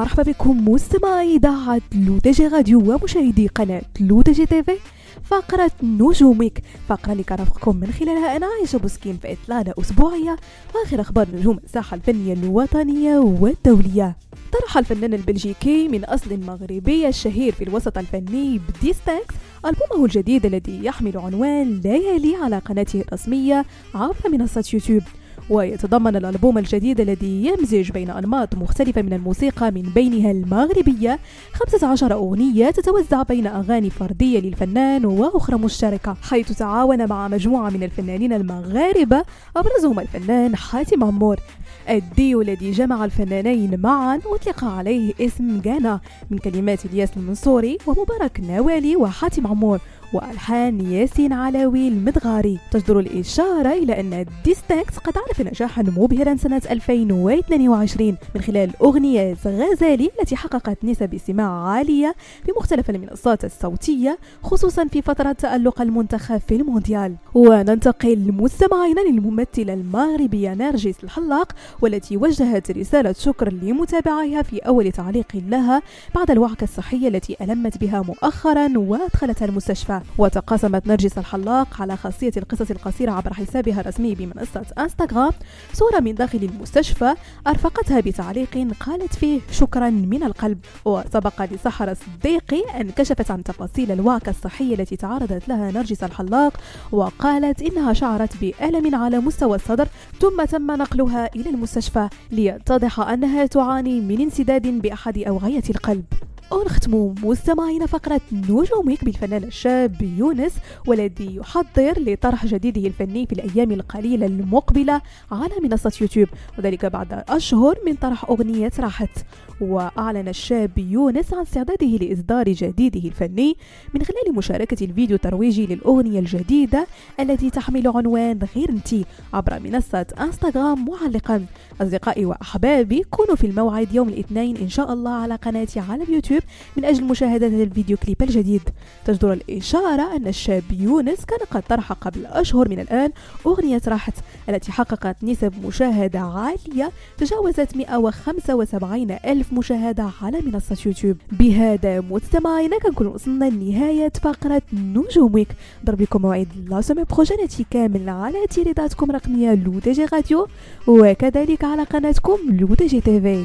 مرحبا بكم مستمعي إذاعة L'ODJ Radio ومشاهدي قناة L'ODJ TV فقرة نجومك. فقرة اللي كنرافقكم من خلالها أنا عايشة بوسكين في إطلالة أسبوعية. وآخر أخبار نجوم الساحة الفنية الوطنية والدولية. طرح الفنان البلجيكي من أصل مغربي الشهير في الوسط الفني بديستانكت ألبومه الجديد الذي يحمل عنوان ليالي على قناته الرسمية عبر منصة يوتيوب. ويتضمن الألبوم الجديد الذي يمزج بين أنماط مختلفة من الموسيقى من بينها المغربية. 15 أغنية تتوزع بين أغاني فردية للفنان وأخرى مشتركة حيث تعاون مع مجموعة من الفنانين المغاربة أبرزهم الفنان حاتم عمور. الديو الذي جمع الفنانين معا أطلق عليه اسم جانا من كلمات الياس المنصوري ومبارك نوالي وحاتم عمور. وألحان ياسين علوي المدغاري تجدر الإشارة إلى أن ديستانكت قد عرف نجاحا مبهرا سنة 2022 من خلال أغنية غزالي التي حققت نسب استماع عالية في مختلف المنصات الصوتية خصوصا في فترة تألق المنتخب في المونديال. وننتقل مستمعينا للممثلة المغربية نرجس الحلاق والتي وجهت رسالة شكر لمتابعيها في أول تعليق لها بعد الوعكة الصحية التي ألمت بها مؤخرا وأدخلتها المستشفى. وتقاسمت نرجس الحلاق على خاصية القصص القصيرة عبر حسابها الرسمي بمنصة إنستغرام. صورة من داخل المستشفى أرفقتها بتعليق قالت فيه شكرا من القلب. وسبق لسحر الصديقي أن كشفت عن تفاصيل الوعكة الصحية التي تعرضت لها نرجس الحلاق وقالت إنها شعرت بألم على مستوى الصدر ثم تم نقلها إلى المستشفى ليتضح أنها تعاني من انسداد بأحد أوعية القلب. ونختم مستمعين فقرة نجومك بالفنان الشاب يونس والذي يحضر لطرح جديده الفني في الأيام القليلة المقبلة على منصة يوتيوب. وذلك بعد أشهر من طرح أغنية راحت. وأعلن الشاب يونس عن استعداده لإصدار جديده الفني من خلال مشاركة الفيديو الترويجي للأغنية الجديدة التي تحمل عنوان غير انتي عبر منصة إنستغرام. معلقا أصدقائي وأحبابي كونوا في الموعد يوم الاثنين إن شاء الله على قناتي على اليوتيوب. من أجل مشاهدة الفيديو كليب الجديد. تجدر الإشارة أن الشاب يونس كان قد طرح قبل أشهر من الآن. أغنية راحت التي حققت نسب مشاهدة عالية تجاوزت 175 ألف مشاهدة على منصة يوتيوب. بهذا مستمعينا كنكون وصلنا لنهاية فقرة نجومك. ضرب لكم موعد لا سومي بروجيناتي كامل على تيريداتكم رقمية لو تي جي راديو وكذلك على قناتكم لو تي جي تيفي